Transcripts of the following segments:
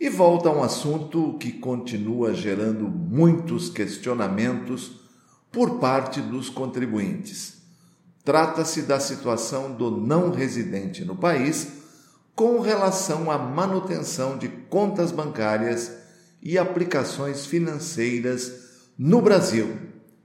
E volta a um assunto que continua gerando muitos questionamentos por parte dos contribuintes. Trata-se da situação do não residente no país com relação à manutenção de contas bancárias e aplicações financeiras no Brasil.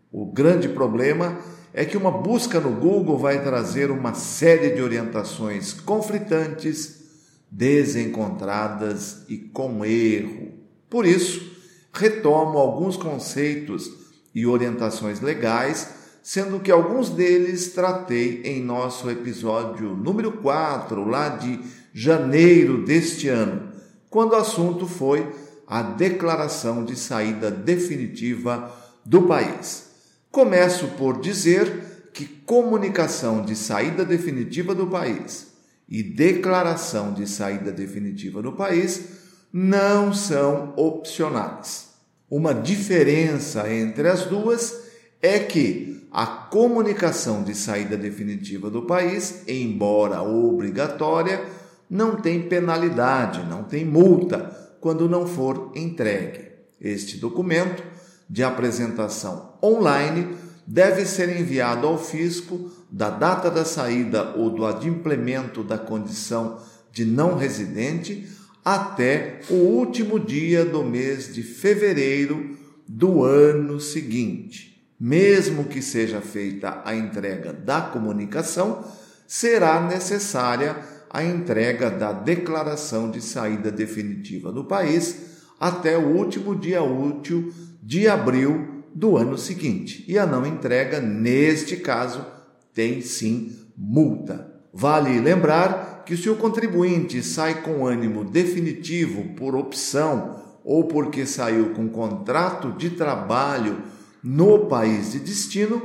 O grande problema é que uma busca no Google vai trazer uma série de orientações conflitantes desencontradas e com erro. Por isso, retomo alguns conceitos e orientações legais, sendo que alguns deles tratei em nosso episódio número 4, lá de janeiro deste ano, quando o assunto foi a declaração de saída definitiva do país. Começo por dizer que comunicação de saída definitiva do país e declaração de saída definitiva do país não são opcionais. Uma diferença entre as duas é que a comunicação de saída definitiva do país, embora obrigatória, não tem penalidade, não tem multa quando não for entregue. Este documento de apresentação online deve ser enviado ao fisco da data da saída ou do adimplemento da condição de não residente até o último dia do mês de fevereiro do ano seguinte. Mesmo que seja feita a entrega da comunicação, será necessária a entrega da declaração de saída definitiva do país até o último dia útil de abril do ano seguinte. E a não entrega, neste caso, tem sim multa. Vale lembrar que se o contribuinte sai com ânimo definitivo por opção ou porque saiu com contrato de trabalho no país de destino,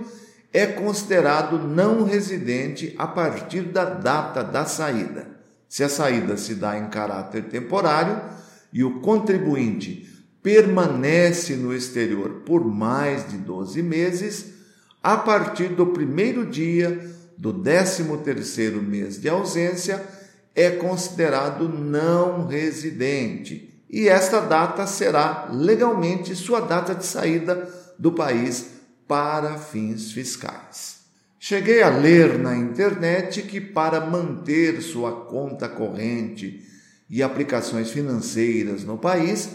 é considerado não residente a partir da data da saída. Se a saída se dá em caráter temporário e o contribuinte permanece no exterior por mais de 12 meses, a partir do primeiro dia do 13º mês de ausência, é considerado não residente. E esta data será legalmente sua data de saída do país para fins fiscais. Cheguei a ler na internet que para manter sua conta corrente e aplicações financeiras no país,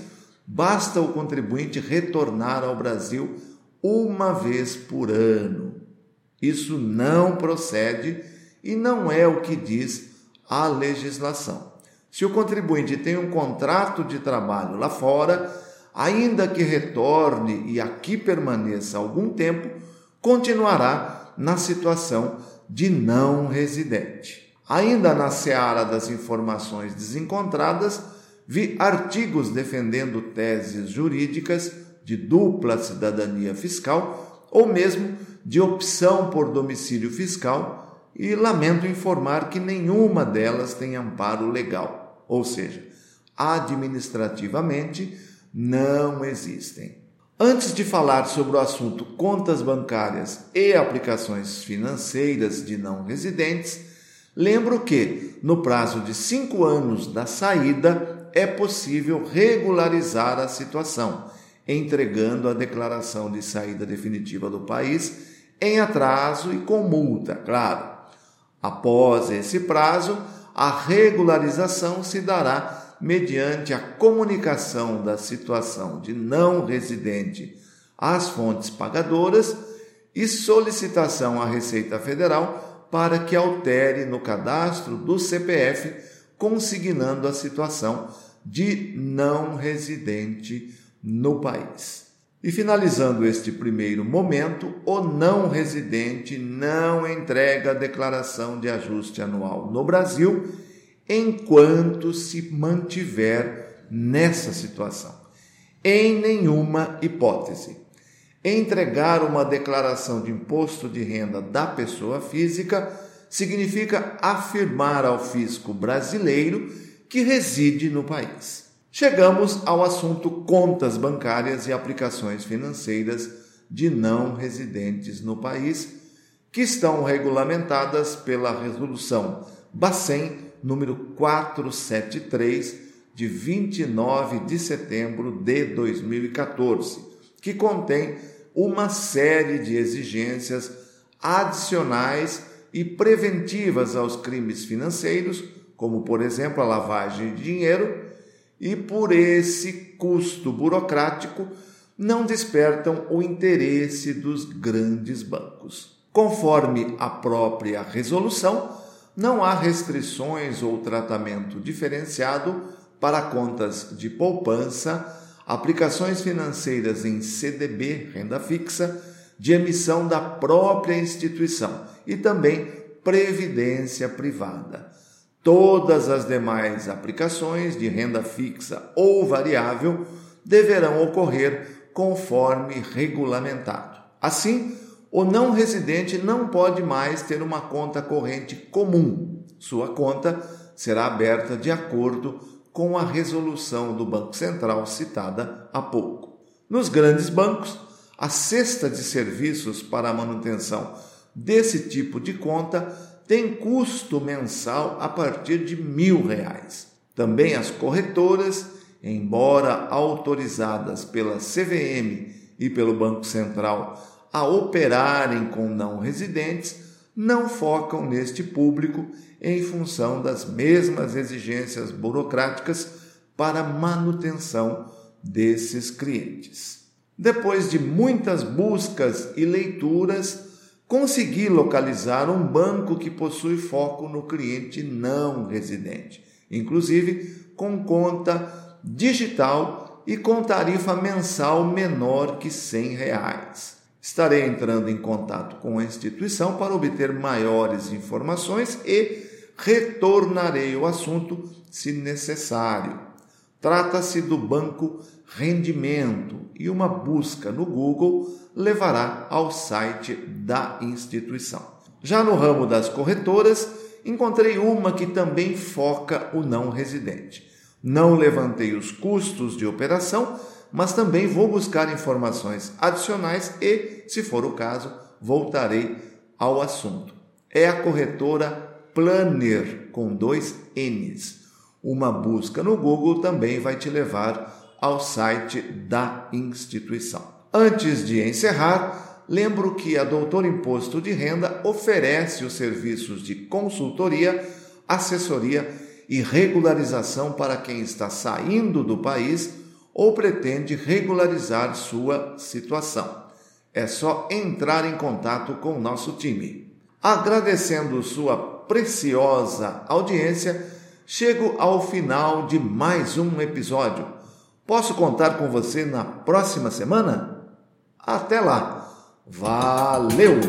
basta o contribuinte retornar ao Brasil uma vez por ano. Isso não procede e não é o que diz a legislação. Se o contribuinte tem um contrato de trabalho lá fora, ainda que retorne e aqui permaneça algum tempo, continuará na situação de não residente. Ainda na seara das informações desencontradas, vi artigos defendendo teses jurídicas de dupla cidadania fiscal ou mesmo de opção por domicílio fiscal e lamento informar que nenhuma delas tem amparo legal, ou seja, administrativamente não existem. Antes de falar sobre o assunto contas bancárias e aplicações financeiras de não residentes, lembro que, no prazo de cinco anos da saída, é possível regularizar a situação, entregando a declaração de saída definitiva do país em atraso e com multa, claro. Após esse prazo, a regularização se dará mediante a comunicação da situação de não residente às fontes pagadoras e solicitação à Receita Federal para que altere no cadastro do CPF, consignando a situação de não residente no país. E finalizando este primeiro momento, o não residente não entrega a declaração de ajuste anual no Brasil enquanto se mantiver nessa situação. Em nenhuma hipótese. Entregar uma declaração de imposto de renda da pessoa física significa afirmar ao fisco brasileiro que reside no país. Chegamos ao assunto contas bancárias e aplicações financeiras de não residentes no país, que estão regulamentadas pela resolução Bacen número 473 de 29 de setembro de 2014, que contém uma série de exigências adicionais e preventivas aos crimes financeiros, como por exemplo a lavagem de dinheiro, e por esse custo burocrático não despertam o interesse dos grandes bancos. Conforme a própria resolução, não há restrições ou tratamento diferenciado para contas de poupança, aplicações financeiras em CDB, renda fixa, de emissão da própria instituição e também previdência privada. Todas as demais aplicações de renda fixa ou variável deverão ocorrer conforme regulamentado. Assim, o não residente não pode mais ter uma conta corrente comum. Sua conta será aberta de acordo com a resolução do Banco Central citada há pouco. Nos grandes bancos, a cesta de serviços para a manutenção desse tipo de conta tem custo mensal a partir de mil reais. Também as corretoras, embora autorizadas pela CVM e pelo Banco Central a operarem com não residentes, não focam neste público em função das mesmas exigências burocráticas para manutenção desses clientes. Depois de muitas buscas e leituras, consegui localizar um banco que possui foco no cliente não residente, inclusive com conta digital e com tarifa mensal menor que 100 reais. Estarei entrando em contato com a instituição para obter maiores informações e retornarei o assunto se necessário. Trata-se do banco Rendimento e uma busca no Google levará ao site da instituição. Já no ramo das corretoras, encontrei uma que também foca o não residente. Não levantei os custos de operação mas também vou buscar informações adicionais e, se for o caso, voltarei ao assunto. É a corretora Planner com dois N's. Uma busca no Google também vai te levar ao site da instituição. Antes de encerrar, lembro que a Doutor Imposto de Renda oferece os serviços de consultoria, assessoria e regularização para quem está saindo do país ou pretende regularizar sua situação. É só entrar em contato com o nosso time. Agradecendo sua preciosa audiência, chego ao final de mais um episódio. Posso contar com você na próxima semana? Até lá! Valeu!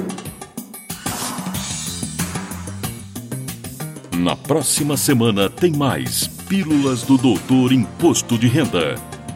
Na próxima semana tem mais Pílulas do Doutor Imposto de Renda.